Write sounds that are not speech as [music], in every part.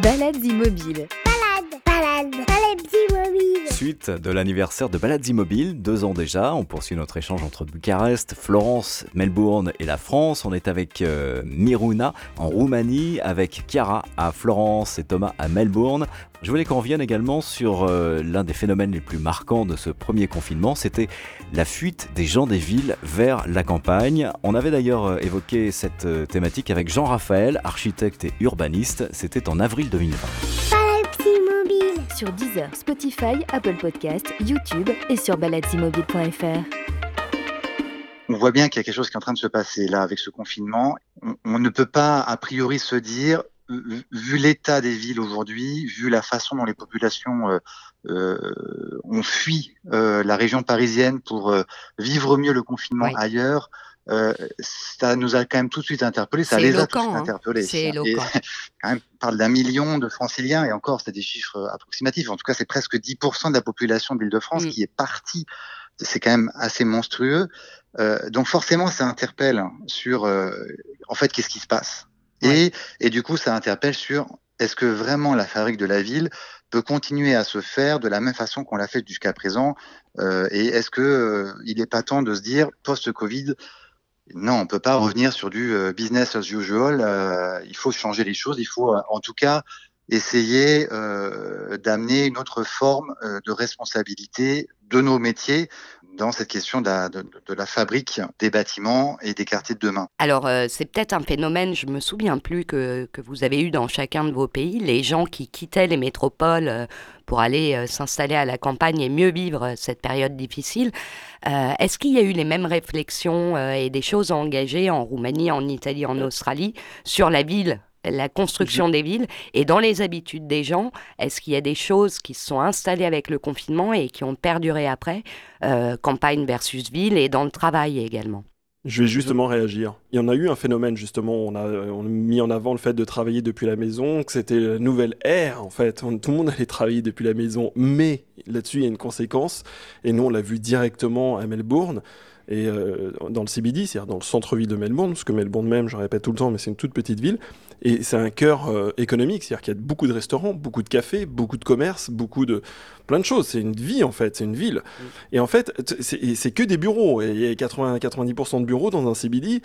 Balades immobiles. Suite de l'anniversaire de Balades Immobiles, deux ans déjà, on poursuit notre échange entre Bucarest, Florence, Melbourne et la France. On est avec euh, Miruna en Roumanie, avec Chiara à Florence et Thomas à Melbourne. Je voulais qu'on revienne également sur euh, l'un des phénomènes les plus marquants de ce premier confinement, c'était la fuite des gens des villes vers la campagne. On avait d'ailleurs euh, évoqué cette thématique avec Jean-Raphaël, architecte et urbaniste, c'était en avril 2020. Sur Deezer, Spotify, Apple Podcast, YouTube et sur baladesimmobiles.fr. on voit bien qu'il y a quelque chose qui est en train de se passer là avec ce confinement. On, on ne peut pas a priori se dire, vu- vu l'état des villes aujourd'hui, vu la façon dont les populations euh, euh, ont fui euh, la région parisienne pour euh, vivre mieux le confinement Oui. ailleurs, euh, ça nous a quand même tout de suite interpellés. Ça les a tout de suite hein. interpellés. C'est éloquent. [laughs] quand même, on parle d'un million de franciliens et encore, c'est des chiffres approximatifs. En tout cas, c'est presque 10% de la population de l'Île-de-France Mm. qui est partie. C'est quand même assez monstrueux. Euh, donc forcément, ça interpelle sur, euh, en fait, qu'est-ce qui se passe. Et, et du coup, ça interpelle sur est-ce que vraiment la fabrique de la ville peut continuer à se faire de la même façon qu'on l'a fait jusqu'à présent? Euh, Et est-ce que il n'est pas temps de se dire post-Covid, non, on peut pas revenir sur du euh, business as usual. euh, il faut changer les choses. Il faut, euh, en tout cas, essayer euh, d'amener une autre forme euh, de responsabilité de nos métiers dans cette question de la, fabrique des bâtiments et des quartiers de demain. Alors, euh, c'est peut-être un phénomène, je me souviens plus, que, vous avez eu dans chacun de vos pays, les gens qui quittaient les métropoles pour aller s'installer à la campagne et mieux vivre cette période difficile. Est-ce qu'il y a eu les mêmes réflexions et des choses engagées en Roumanie, en Italie, en Australie sur la ville la construction des villes. Et dans les habitudes des gens, est-ce qu'il y a des choses qui se sont installées avec le confinement et qui ont perduré après, euh, campagne versus ville et dans le travail également? Je vais justement réagir. Il y en a eu un phénomène, justement, on a, on a mis en avant le fait de travailler depuis la maison, que c'était la nouvelle ère, en fait. On- tout le monde allait travailler depuis la maison, mais là-dessus, il y a une conséquence, et nous, on l'a vu directement à Melbourne, et euh, dans le CBD, c'est-à-dire dans le centre-ville de Melbourne, parce que Melbourne même, je répète tout le temps, mais c'est une toute petite ville, et c'est un cœur euh, économique, c'est-à-dire qu'il y a beaucoup de restaurants, beaucoup de cafés, beaucoup de commerces, beaucoup de... plein de choses. C'est une vie, en fait, c'est une ville. Et en fait, c'est que des bureaux. Et il y a 80-90% de bureaux dans un CBD.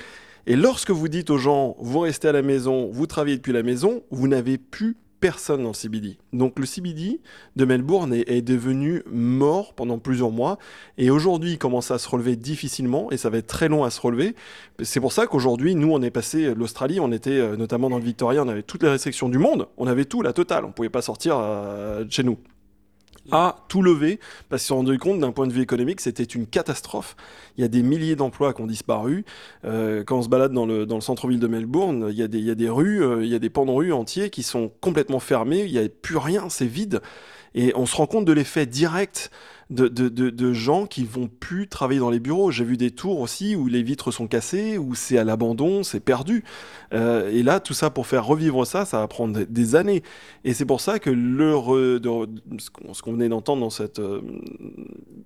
Et lorsque vous dites aux gens, vous restez à la maison, vous travaillez depuis la maison, vous n'avez plus personne dans le CBD. Donc le CBD de Melbourne est, est devenu mort pendant plusieurs mois. Et aujourd'hui, il commence à se relever difficilement. Et ça va être très long à se relever. C'est pour ça qu'aujourd'hui, nous, on est passé l'Australie. On était euh, notamment dans le Victoria. On avait toutes les restrictions du monde. On avait tout, la totale. On pouvait pas sortir euh, de chez nous a tout levé parce qu'ils se sont rendus compte d'un point de vue économique c'était une catastrophe. Il y a des milliers d'emplois qui ont disparu. Euh, quand on se balade dans le, dans le centre-ville de Melbourne, il y, a des, il y a des rues, euh, il y a des pans de rue entiers qui sont complètement fermés, il n'y a plus rien, c'est vide. Et on se rend compte de l'effet direct de, gens qui vont plus travailler dans les bureaux. J'ai vu des tours aussi où les vitres sont cassées, où c'est à l'abandon, c'est perdu. Euh, et là, tout ça pour faire revivre ça, ça va prendre des- années. Et c'est pour ça que le ce qu'on venait d'entendre dans cette, euh,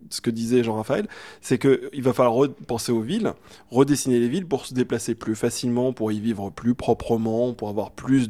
ce que disait Jean-Raphaël, c'est qu'il va falloir repenser aux villes, redessiner les villes pour se déplacer plus facilement, pour y vivre plus proprement, pour avoir plus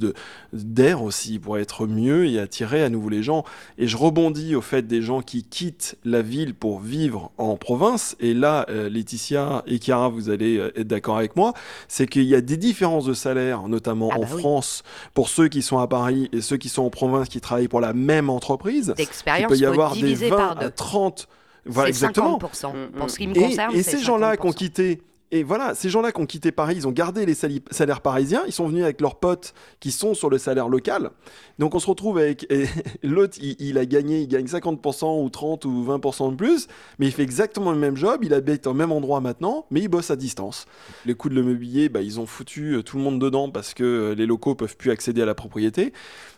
d'air aussi, pour être mieux et attirer à nouveau les gens. Et je rebondis au fait des gens qui quittent la ville pour vivre en province. Et là, euh, Laetitia et Chiara, vous allez euh, être d'accord avec moi, c'est qu'il y a des différences de salaire, notamment Ah en bah oui. France, pour ceux qui sont à Paris et ceux qui sont en province qui travaillent pour la même entreprise. Il peut y avoir des diviser 20 par à deux. 30. Voilà, exactement. 50%. Mm, Pour ce qui me Et, concerne, et c'est ces gens-là qui ont 50%. quitté, et voilà, ces gens-là qui ont quitté Paris, ils ont gardé les salaires parisiens, ils sont venus avec leurs potes qui sont sur le salaire local. Donc on se retrouve avec [laughs] l'autre, il, a gagné, il gagne 50% ou 30 ou 20% de plus, mais il fait exactement le même job, il habite au même endroit maintenant, mais il bosse à distance. Les coûts de l'immobilier, bah, ils ont foutu euh, tout le monde dedans parce que euh, les locaux peuvent plus accéder à la propriété.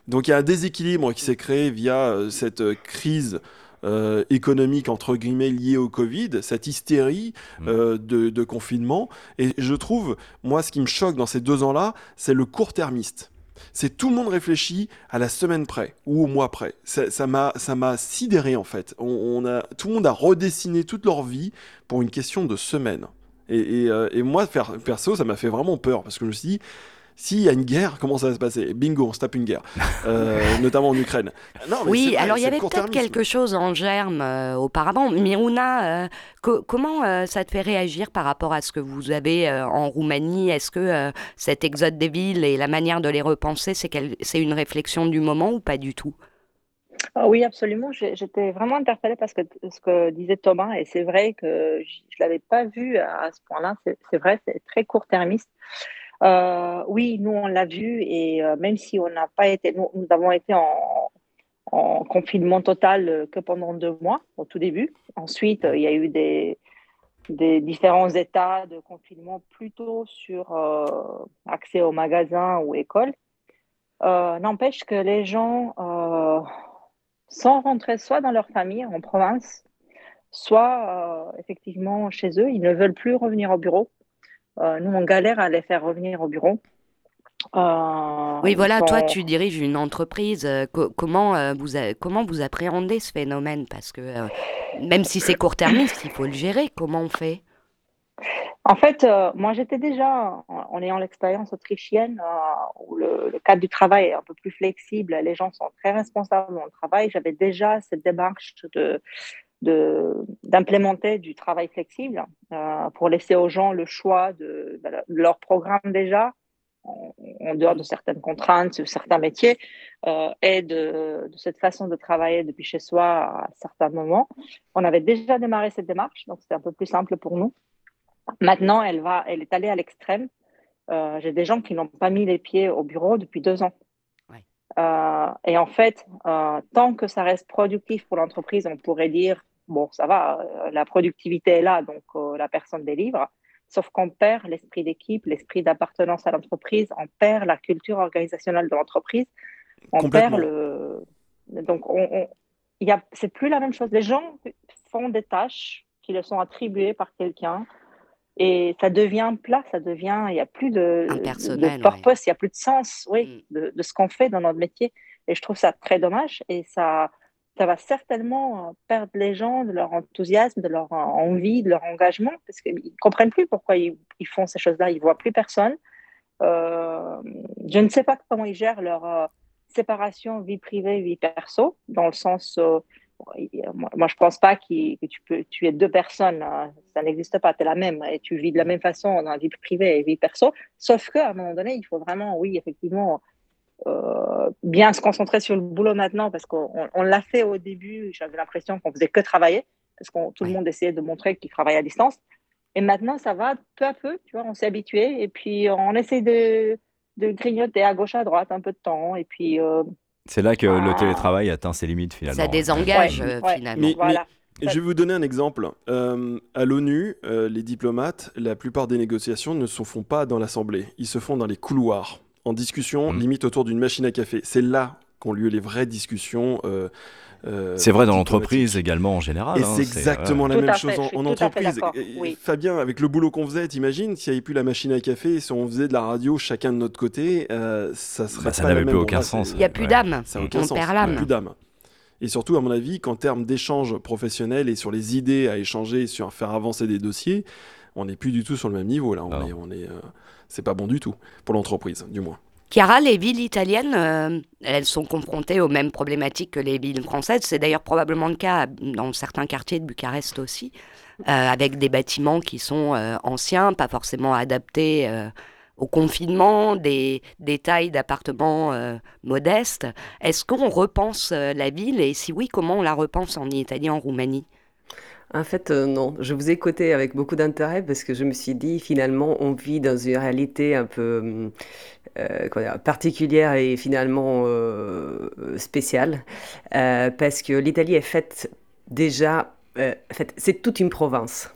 Donc il y a un déséquilibre qui s'est créé via euh, cette crise euh, économique entre guillemets liée au Covid, cette hystérie Mm. euh, de, de confinement. Et je trouve, moi, ce qui me choque dans ces deux ans-là, c'est le court-termiste. C'est tout le monde réfléchit à la semaine près ou au mois près. Ça m'a ça m'a sidéré en fait. On, on a tout le monde a redessiné toute leur vie pour une question de semaine. Et, et, euh, et moi, perso, ça m'a fait vraiment peur parce que je me suis dit, S'il y a une guerre, comment ça va se passer? Bingo, on se tape une guerre, [laughs] euh, notamment en Ukraine. Non, oui, alors il y avait peut-être quelque chose en germe euh, auparavant. Miruna, comment ça te fait réagir par rapport à ce que vous avez en Roumanie? Est-ce que cet exode des villes et la manière de les repenser, c'est une réflexion du moment ou pas du tout? Ah oui, absolument. J'étais vraiment interpellée parce que ce que disait Thomas, et c'est vrai que je ne l'avais pas vu à ce point-là. C'est vrai, c'est très court-termiste. Euh, oui, nous, on l'a vu, et euh, même si on n'a pas été, nous, avons été en, confinement total que pendant deux mois au tout début. Ensuite, il y a eu des, des différents états de confinement plutôt sur euh, accès aux magasins ou écoles. N'empêche que les gens sans rentrer soit dans leur famille en province, soit euh, effectivement chez eux. Ils ne veulent plus revenir au bureau. Euh, nous, on galère à les faire revenir au bureau. Euh, oui, voilà, toi, tu diriges une entreprise. comment, vous comment vous appréhendez ce phénomène? Parce que même si c'est court-termiste, il faut le gérer. Comment on fait? En fait, euh, moi, j'étais déjà, en ayant l'expérience autrichienne, euh, où le, cadre du travail est un peu plus flexible, les gens sont très responsables dans le travail. J'avais déjà cette démarche de d'implémenter du travail flexible euh, pour laisser aux gens le choix de, leur programme déjà, en, dehors de certaines contraintes sur certains métiers, et de, de, cette façon de travailler depuis chez soi à certains moments. On avait déjà démarré cette démarche, donc c'était un peu plus simple pour nous. Maintenant, elle, va, elle est allée à l'extrême. Euh, j'ai des gens qui n'ont pas mis les pieds au bureau depuis deux ans. Euh, et en fait, euh, tant que ça reste productif pour l'entreprise, on pourrait dire, bon, ça va, la productivité est là, donc la personne délivre. Sauf qu'on perd l'esprit d'équipe, l'esprit d'appartenance à l'entreprise, on perd la culture organisationnelle de l'entreprise, on perd le. Donc, on, on c'est plus la même chose. Les gens font des tâches qui leur sont attribuées par quelqu'un et ça devient plat, ça devient, il n'y a plus de, de purpose, il n'y a plus de sens, oui, mm. de, de, ce qu'on fait dans notre métier. Et je trouve ça très dommage et ça, ça va certainement perdre les gens de leur enthousiasme, de leur envie, de leur engagement, parce qu'ils ne comprennent plus pourquoi ils, ils font ces choses-là, ils ne voient plus personne. Euh, je ne sais pas comment ils gèrent leur euh, séparation vie privée, vie perso, dans le sens... Euh, moi, je pense pas que tu peux tuer deux personnes. Hein. Ça n'existe pas. Tu es la même et tu vis de la même façon dans la vie privée et vie perso. Sauf qu'à un moment donné, il faut vraiment, oui, effectivement, euh, bien se concentrer sur le boulot maintenant parce qu'on l'a fait au début. J'avais l'impression qu'on faisait que travailler parce que tout le monde essayait de montrer qu'il travaillait à distance. Et maintenant, ça va peu à peu. Tu vois, on s'est habitué et puis on essaie de, de grignoter à gauche à droite un peu de temps et puis. Euh, c'est là que le ah. télétravail atteint ses limites finalement. Ça désengage euh, finalement. je vais vous donner un exemple. Euh, à l'ONU, euh, les diplomates, la plupart des négociations ne se font pas dans l'Assemblée. Ils se font dans les couloirs, en discussion, mm. limite autour d'une machine à café. C'est là qu'ont lieu les vraies discussions. c'est vrai dans l'entreprise également en général. Et hein, c'est exactement la même chose en, entreprise. Fabien, avec le boulot qu'on faisait, t'imagines, s'il n'y avait plus la machine à café, si on faisait de la radio chacun de notre côté, ça serait bah, ça n'avait plus aucun sens. Il n'y a plus d'âme. Ça n'a aucun sens. Il n'y a plus d'âme. Et surtout, à mon avis, qu'en termes d'échanges professionnels et sur les idées à échanger, sur faire avancer des dossiers, on n'est plus du tout sur le même niveau là. On est, on est, c'est pas bon du tout pour l'entreprise, du moins. Chiara, les villes italiennes, euh, elles sont confrontées aux mêmes problématiques que les villes françaises. C'est d'ailleurs probablement le cas dans certains quartiers de Bucarest aussi, euh, avec des bâtiments qui sont euh, anciens, pas forcément adaptés au confinement, des, des tailles d'appartements modestes. Est-ce qu'on repense la ville? Et si oui, comment on la repense en Italie, en Roumanie? En fait, euh, non. Je vous ai écouté avec beaucoup d'intérêt parce que je me suis dit, finalement, on vit dans une réalité un peu euh, particulière et finalement euh, spéciale parce que l'Italie est faite déjà, en fait, c'est toute une province.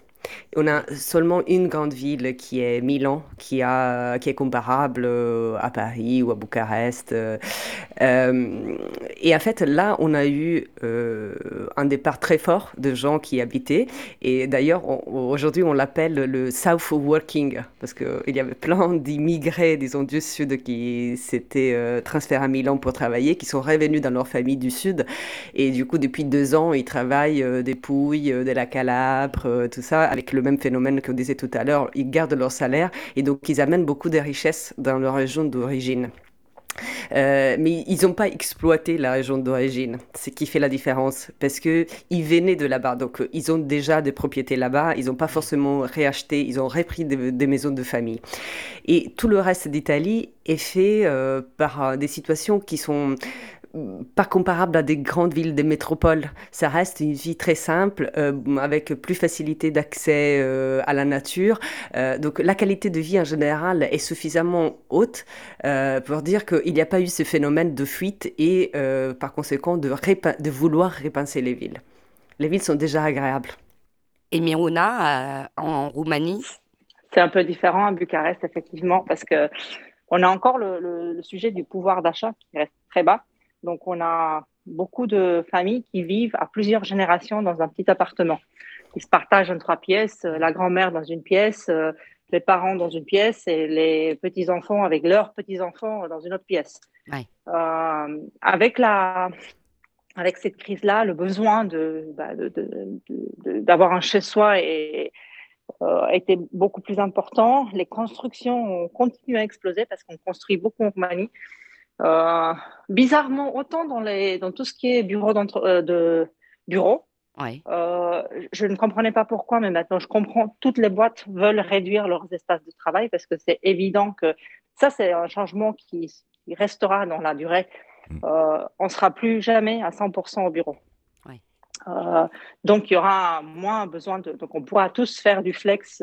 On a seulement une grande ville qui est Milan, qui, a, qui est comparable euh, à Paris ou à Bucarest. Euh, euh, et en fait, là, on a eu un départ très fort de gens qui habitaient. Et d'ailleurs, aujourd'hui, on l'appelle le South Working, parce qu'il y avait plein d'immigrés, disons, du Sud qui s'étaient transférés à Milan pour travailler, qui sont revenus dans leur famille du Sud. Et du coup, depuis deux ans, ils travaillent des Pouilles, de la Calabre, tout ça avec le même phénomène que vous disait tout à l'heure, ils gardent leur salaire et donc ils amènent beaucoup de richesses dans leur région d'origine. Euh, mais ils n'ont pas exploité la région d'origine, ce qui fait la différence, parce qu'ils venaient de là-bas, donc euh, ils ont déjà des propriétés là-bas, ils n'ont pas forcément réacheté, ils ont repris des, maisons de famille. Et tout le reste d'Italie est fait euh, par des situations qui sont pas comparable à des grandes villes, des métropoles. Ça reste une vie très simple, euh, avec plus facilité d'accès euh, à la nature. Euh, donc la qualité de vie en général est suffisamment haute pour dire qu'il n'y a pas eu ce phénomène de fuite et par conséquent de, de vouloir repincer les villes. Les villes sont déjà agréables. Et Miruna, en Roumanie? C'est un peu différent à Bucarest, effectivement, parce que on a encore le sujet du pouvoir d'achat qui reste très bas. Donc, on a beaucoup de familles qui vivent à plusieurs générations dans un petit appartement. Ils se partagent en trois pièces, euh, la grand-mère dans une pièce, euh, les parents dans une pièce et les petits-enfants avec leurs petits-enfants dans une autre pièce. Euh, avec, la, avec cette crise-là, le besoin bah, d'avoir un chez-soi est, été beaucoup plus important. Les constructions ont continué à exploser parce qu'on construit beaucoup en Roumanie. Euh, bizarrement, autant dans, les, dans tout ce qui est bureau euh, de bureau, euh, je ne comprenais pas pourquoi, mais maintenant je comprends. Toutes les boîtes veulent réduire leurs espaces de travail parce que c'est évident que ça, c'est un changement qui, restera dans la durée. Mm. on ne sera plus jamais à 100% au bureau. donc, il y aura moins besoin de. Donc, on pourra tous faire du flex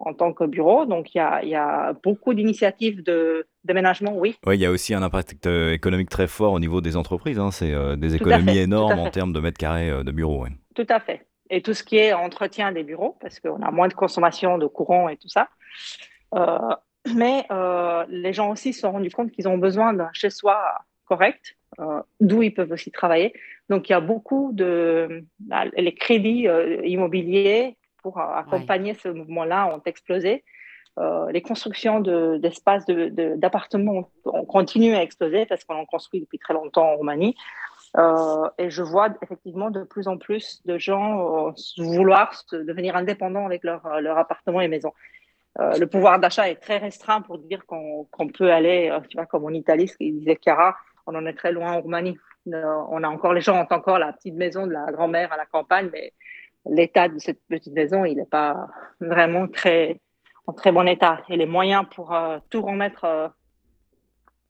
en tant que bureau. Donc, il y a, beaucoup d'initiatives de déménagement, oui. Oui, il y a aussi un impact euh, économique très fort au niveau des entreprises. Hein. C'est euh, des économies énormes en termes de mètres carrés euh, de bureaux. Tout à fait. Et tout ce qui est entretien des bureaux, parce qu'on a moins de consommation de courant et tout ça. mais les gens aussi se sont rendus compte qu'ils ont besoin d'un chez-soi correct, d'où ils peuvent aussi travailler. Donc, il y a beaucoup de... Bah, les crédits immobiliers pour accompagner ce mouvement-là ont explosé. Euh, les constructions d'espaces d'appartements ont continué à exploser parce qu'on en construit depuis très longtemps en Roumanie. Euh, et je vois effectivement de plus en plus de gens euh, vouloir devenir indépendants avec leur, leur appartement et maison. le pouvoir d'achat est très restreint pour dire qu'on peut aller, tu vois, comme en Italie, ce qu'il disait Chiara, on en est très loin en Roumanie. on a encore, les gens ont encore la petite maison de la grand-mère à la campagne, mais l'état de cette petite maison, il n'est pas vraiment très, en très bon état. Et les moyens pour euh, tout remettre euh,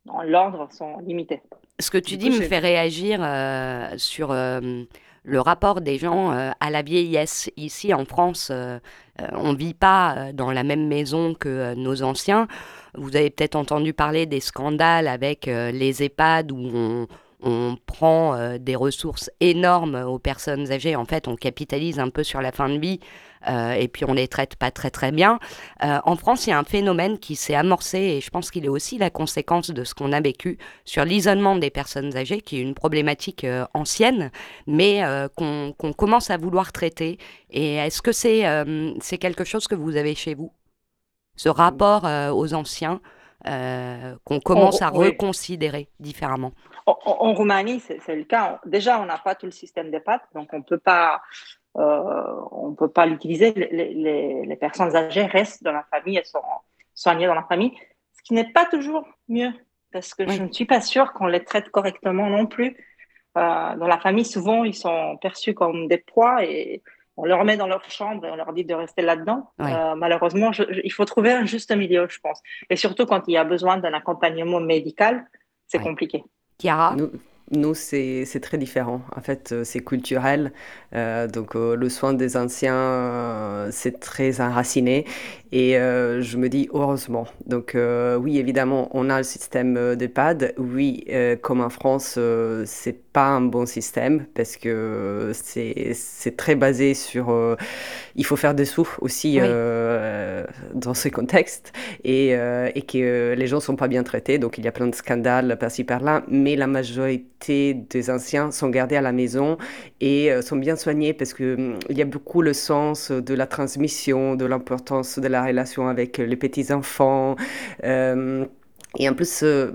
dans l'ordre sont limités. Ce que tu dis me fait réagir euh, sur le rapport des gens à la vieillesse. Ici en France, on ne vit pas dans la même maison que nos anciens. Vous avez peut-être entendu parler des scandales avec les EHPAD où on on prend euh, des ressources énormes aux personnes âgées. En fait, on capitalise un peu sur la fin de vie euh, et puis on les traite pas très très bien. Euh, en France, il y a un phénomène qui s'est amorcé et je pense qu'il est aussi la conséquence de ce qu'on a vécu sur l'isolement des personnes âgées, qui est une problématique ancienne, mais qu'on commence à vouloir traiter. Et est-ce que c'est c'est quelque chose que vous avez chez vous? Ce rapport aux anciens qu'on commence à reconsidérer différemment? En, Roumanie, c'est le cas. Déjà, on n'a pas tout le système des pattes, donc on peut pas, euh, on peut pas l'utiliser. Les, personnes âgées restent dans la famille, elles sont soignées dans la famille, ce qui n'est pas toujours mieux, parce que je ne suis pas sûre qu'on les traite correctement non plus. Euh, dans la famille, souvent, ils sont perçus comme des poids et on leur met dans leur chambre et on leur dit de rester là-dedans. Euh, malheureusement, il faut trouver un juste milieu, je pense. Et surtout quand il y a besoin d'un accompagnement médical, c'est compliqué. Nous, c'est très différent. En fait, euh, c'est culturel. Euh, donc, euh, le soin des anciens, c'est très enraciné. Et je me dis, heureusement. Donc, oui, évidemment, on a le système d'EHPAD. Oui, comme en France, c'est pas un bon système parce que c'est très basé sur. il faut faire des sous aussi dans ce contexte et, et que les gens sont pas bien traités. Donc, il y a plein de scandales par-ci par-là. Mais la majorité des anciens sont gardés à la maison et euh, sont bien soignés parce qu'il hum, il y a beaucoup le sens de la transmission, de l'importance de la relation avec les petits-enfants. Euh, Et en plus, euh,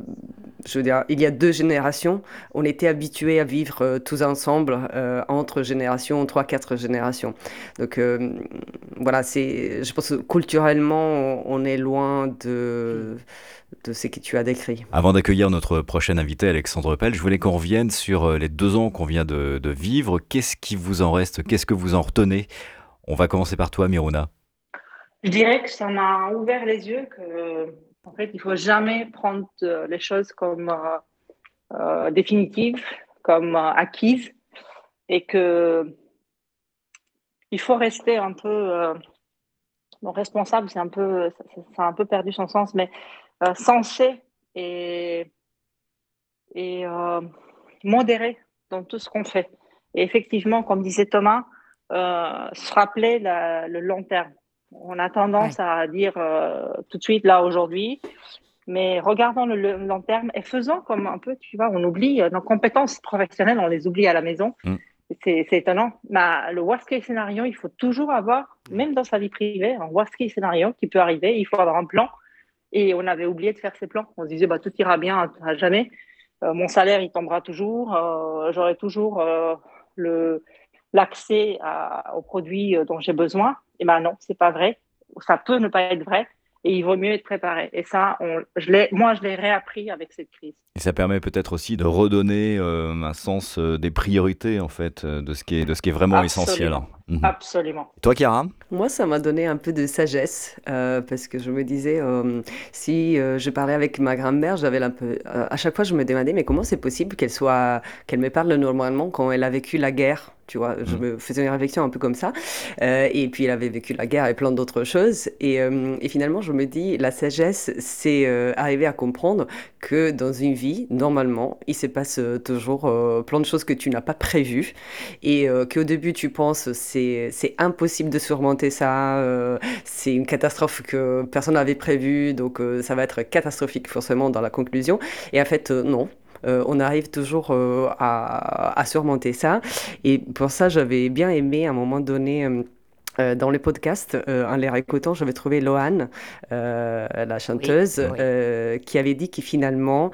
je veux dire, il y a deux générations, on était habitués à vivre euh, tous ensemble euh, entre générations, trois, quatre générations. Donc voilà, c'est, je pense que culturellement, on est loin de, de ce que tu as décrit. Avant d'accueillir notre prochain invité, Alexandre Pell, je voulais qu'on revienne sur les deux ans qu'on vient de, de vivre. Qu'est-ce qui vous en reste? Qu'est-ce que vous en retenez? On va commencer par toi, Miruna. Je dirais que ça m'a ouvert les yeux que en fait, il faut jamais prendre euh, les choses comme euh, euh, définitives, comme acquises, et que il faut rester un peu responsable. C'est un peu, ça, a un peu perdu son sens, mais sensé et et modéré dans tout ce qu'on fait. Et effectivement, comme disait Thomas, se rappeler le long terme. On a tendance à dire euh, tout de suite, là, aujourd'hui, mais regardons le, long terme et faisons comme un peu, tu vois, on oublie euh, nos compétences professionnelles, on les oublie à la maison. Mm. C'est étonnant. Mais le worst case scénario, il faut toujours avoir, même dans sa vie privée, un worst case scénario qui peut arriver. Il faut avoir un plan. Et on avait oublié de faire ces plans. On se disait, bah, tout ira bien à, jamais. Euh, mon salaire, il tombera toujours. J'aurai toujours le l'accès aux produits dont j'ai besoin. Et ben non, c'est pas vrai. Ça peut ne pas être vrai et il vaut mieux être préparé. Et ça, on, je moi, je l'ai réappris avec cette crise. Et ça permet peut-être aussi de redonner euh, un sens euh, des priorités, en fait, euh, de, ce qui est, de ce qui est vraiment essentiel. Mhm. Absolument. toi, Chiara Moi, ça m'a donné un peu de sagesse, parce que je me disais, si je parlais avec ma grand-mère, j'avais un peu... à chaque fois, je me demandais, mais comment c'est possible qu'elle soit, qu'elle me parle normalement quand elle a vécu la guerre tu vois, je mm. me faisais une réflexion un peu comme ça. Euh, et puis, il avait vécu la guerre et plein d'autres choses. Et, euh, et, finalement, je me dis, la sagesse, c'est euh, arriver à comprendre que dans une vie, normalement, il se passe toujours plein de choses que tu n'as pas prévues. Et qu'au début, tu penses, c'est, impossible de surmonter ça. c'est une catastrophe que personne n'avait prévue. Donc, ça va être catastrophique forcément dans la conclusion. Et en fait, non. Euh, on arrive toujours euh, à, surmonter ça. Et pour ça, j'avais bien aimé à un moment donné. Euh, dans les podcasts, en les réécoutant, j'avais trouvé Loane, la chanteuse, qui avait dit que finalement,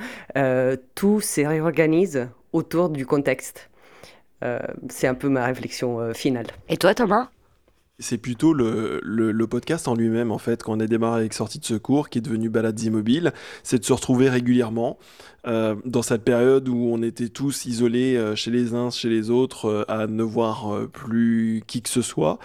tout se réorganise autour du contexte. C'est un peu ma réflexion finale. Et toi, Thomas? C'est plutôt le, le, podcast en lui-même, en fait, quand on a démarré avec Sortie de secours, qui est devenu Balades Immobiles, c'est de se retrouver régulièrement, euh, dans cette période où on était tous isolés euh, chez les uns, chez les autres, euh, à ne voir plus qui que ce soit,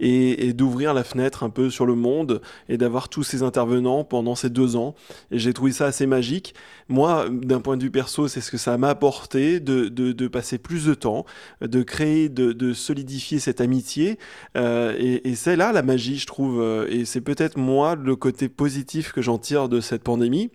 et, d'ouvrir la fenêtre un peu sur le monde et d'avoir tous ces intervenants pendant ces deux ans. Et j'ai trouvé ça assez magique. Moi, d'un point de vue perso, c'est ce que ça m'a apporté de, de, passer plus de temps, de créer, de, de solidifier cette amitié. et, et c'est là la magie, je trouve. Et c'est peut-être moi le côté positif que j'en tire de cette pandémie.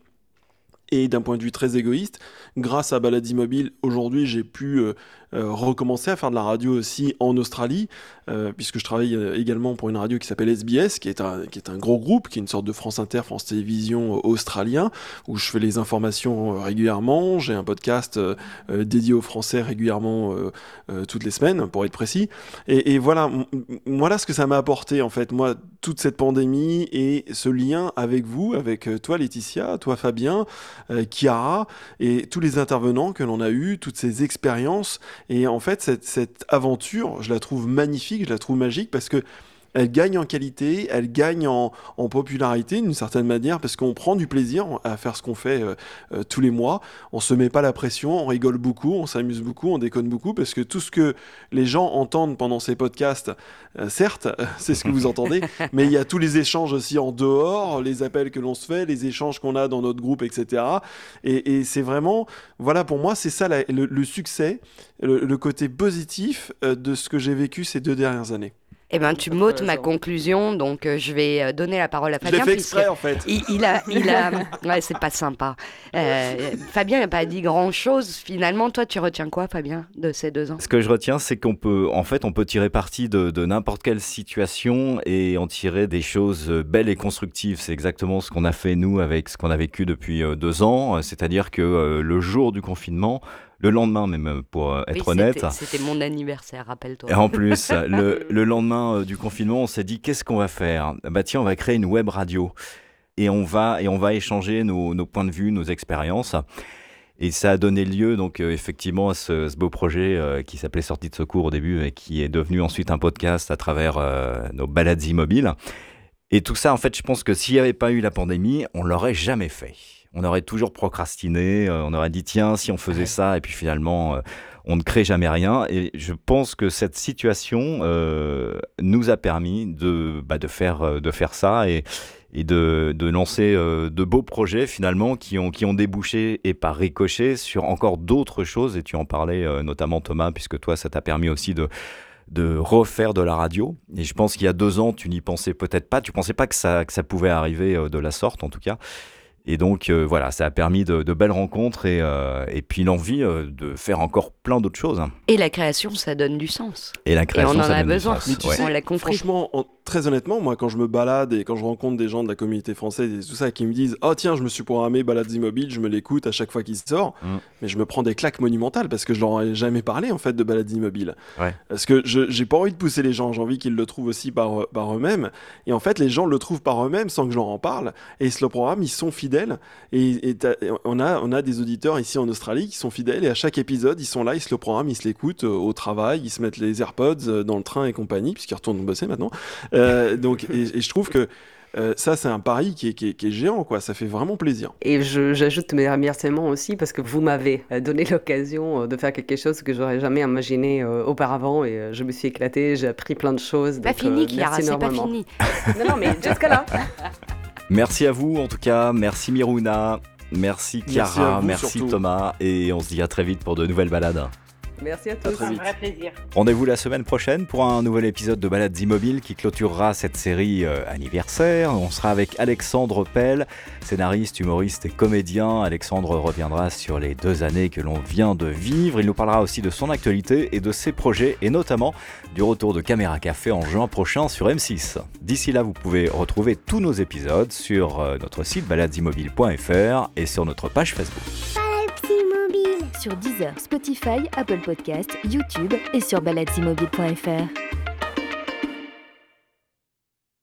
Et d'un point de vue très égoïste, grâce à Baladi Mobile, aujourd'hui j'ai pu euh, euh, recommencer à faire de la radio aussi en Australie, euh, puisque je travaille également pour une radio qui s'appelle SBS, qui est, un, qui est un gros groupe, qui est une sorte de France Inter, France Télévisions australien, où je fais les informations régulièrement. J'ai un podcast dédié aux Français régulièrement toutes les semaines, pour être précis. Et, et voilà, voilà ce que ça m'a apporté en fait, moi, toute cette pandémie et ce lien avec vous, avec toi Laetitia, toi Fabien. Euh, Chiara et tous les intervenants que l'on a eus, toutes ces expériences. Et en fait, cette, cette aventure, je la trouve magnifique, je la trouve magique parce que elle gagne en qualité, elle gagne en, popularité d'une certaine manière parce qu'on prend du plaisir à faire ce qu'on fait euh, euh, tous les mois. On se met pas la pression, on rigole beaucoup, on s'amuse beaucoup, on déconne beaucoup parce que tout ce que les gens entendent pendant ces podcasts, euh, certes, [laughs] c'est ce que vous entendez, [laughs] mais il y a tous les échanges aussi en dehors, les appels que l'on se fait, les échanges qu'on a dans notre groupe, etc. Et, c'est vraiment, voilà, pour moi, c'est ça le, succès, le côté positif de ce que j'ai vécu ces deux dernières années. Eh ben, tu m'ôtes ma conclusion, donc euh, je vais euh, donner la parole à Fabien. Je fait exprès, en fait. Il, a, il a, [laughs] [laughs] ouais, c'est pas sympa. Euh, Fabien n'a pas dit grand-chose. Finalement, toi, tu retiens quoi, Fabien, de ces deux ans? Ce que je retiens, c'est qu'on peut, en fait, on peut tirer parti de, de n'importe quelle situation et en tirer des choses belles et constructives. C'est exactement ce qu'on a fait nous avec ce qu'on a vécu depuis deux ans. C'est-à-dire que le jour du confinement, le lendemain même, euh, pour euh, être honnête. C'était mon anniversaire, rappelle-toi. Et en plus, [laughs] le, le lendemain euh, du confinement, on s'est dit qu'est-ce qu'on va faire? Bah tiens, on va créer une web radio. et on va, et on va échanger nos, nos points de vue, nos expériences. Et ça a donné lieu donc euh, effectivement à ce, ce beau projet euh, qui s'appelait Sortie de secours au début et qui est devenu ensuite un podcast à travers euh, nos balades immobiles. Et tout ça, en fait, je pense que s'il n'y avait pas eu la pandémie, on l'aurait jamais fait. On aurait toujours procrastiné, euh, on aurait dit tiens, si on faisait ça, et puis finalement, euh, on ne crée jamais rien. Et je pense que cette situation euh, nous a permis de, bah, de, faire, de faire ça et, et de, de lancer euh, de beaux projets finalement qui ont, qui ont débouché et par ricochet sur encore d'autres choses. Et tu en parlais euh, notamment Thomas, puisque toi, ça t'a permis aussi de de refaire de la radio. Et je pense qu'il y a deux ans, tu n'y pensais peut-être pas. Tu pensais pas que ça, que ça pouvait arriver de la sorte, en tout cas. Et donc, euh, voilà, ça a permis de, de belles rencontres et, euh, et puis l'envie euh, de faire encore plein d'autres choses. Et la création, ça donne du sens. Et la création, on en ça a donne du besoin. sens. Mais tu Ouais. sais, On l'a compris. Franchement, très honnêtement, moi, quand je me balade et quand je rencontre des gens de la communauté française et tout ça qui me disent Oh, tiens, je me suis programmé Balades Immobiles, je me l'écoute à chaque fois qu'il sort, Mm. mais je me prends des claques monumentales parce que je leur ai jamais parlé en fait de Balades Immobiles. Ouais. Parce que je j'ai pas envie de pousser les gens, j'ai envie qu'ils le trouvent aussi par, par eux-mêmes. Et en fait, les gens le trouvent par eux-mêmes sans que je leur en parle. Et ce programme, ils sont fidèles. Et, et on, a, on a des auditeurs ici en Australie qui sont fidèles et à chaque épisode, ils sont là, ils se le programment, ils se l'écoutent euh, au travail, ils se mettent les AirPods euh, dans le train et compagnie, puisqu'ils retournent bosser maintenant. Euh, donc, et, et je trouve que euh, ça, c'est un pari qui est, qui est- qui est géant, quoi. Ça fait vraiment plaisir. Et j'ajoute mes remerciements aussi parce que vous m'avez euh, donné [laughs] l'occasion de faire quelque chose que j'aurais jamais imaginé euh, auparavant et je me suis éclatée, j'ai appris plein de choses. Pas donc, fini, euh, Chiara, c'est pas fini. [laughs] Non, non, mais jusqu'à là. [laughs] Merci à vous, en tout cas. Merci Miruna. Merci Merci Chiara. Merci. Thomas. Et on se dit à très vite pour de nouvelles balades. Merci à À tous. très Un vrai plaisir. Rendez-vous la semaine prochaine pour un nouvel épisode de Balades Immobiles qui clôturera cette série euh, anniversaire. On sera avec Alexandre Pell, scénariste, humoriste et comédien. Alexandre reviendra sur les deux années que l'on vient de vivre. Il nous parlera aussi de son actualité et de ses projets et notamment du retour de Caméra Café en juin prochain sur M6. D'ici là, vous pouvez retrouver tous nos épisodes sur euh, notre site baladesimmobiles.fr et sur notre page Facebook. Sur Deezer, Spotify, Apple Podcast, YouTube et sur baladesimobile.fr.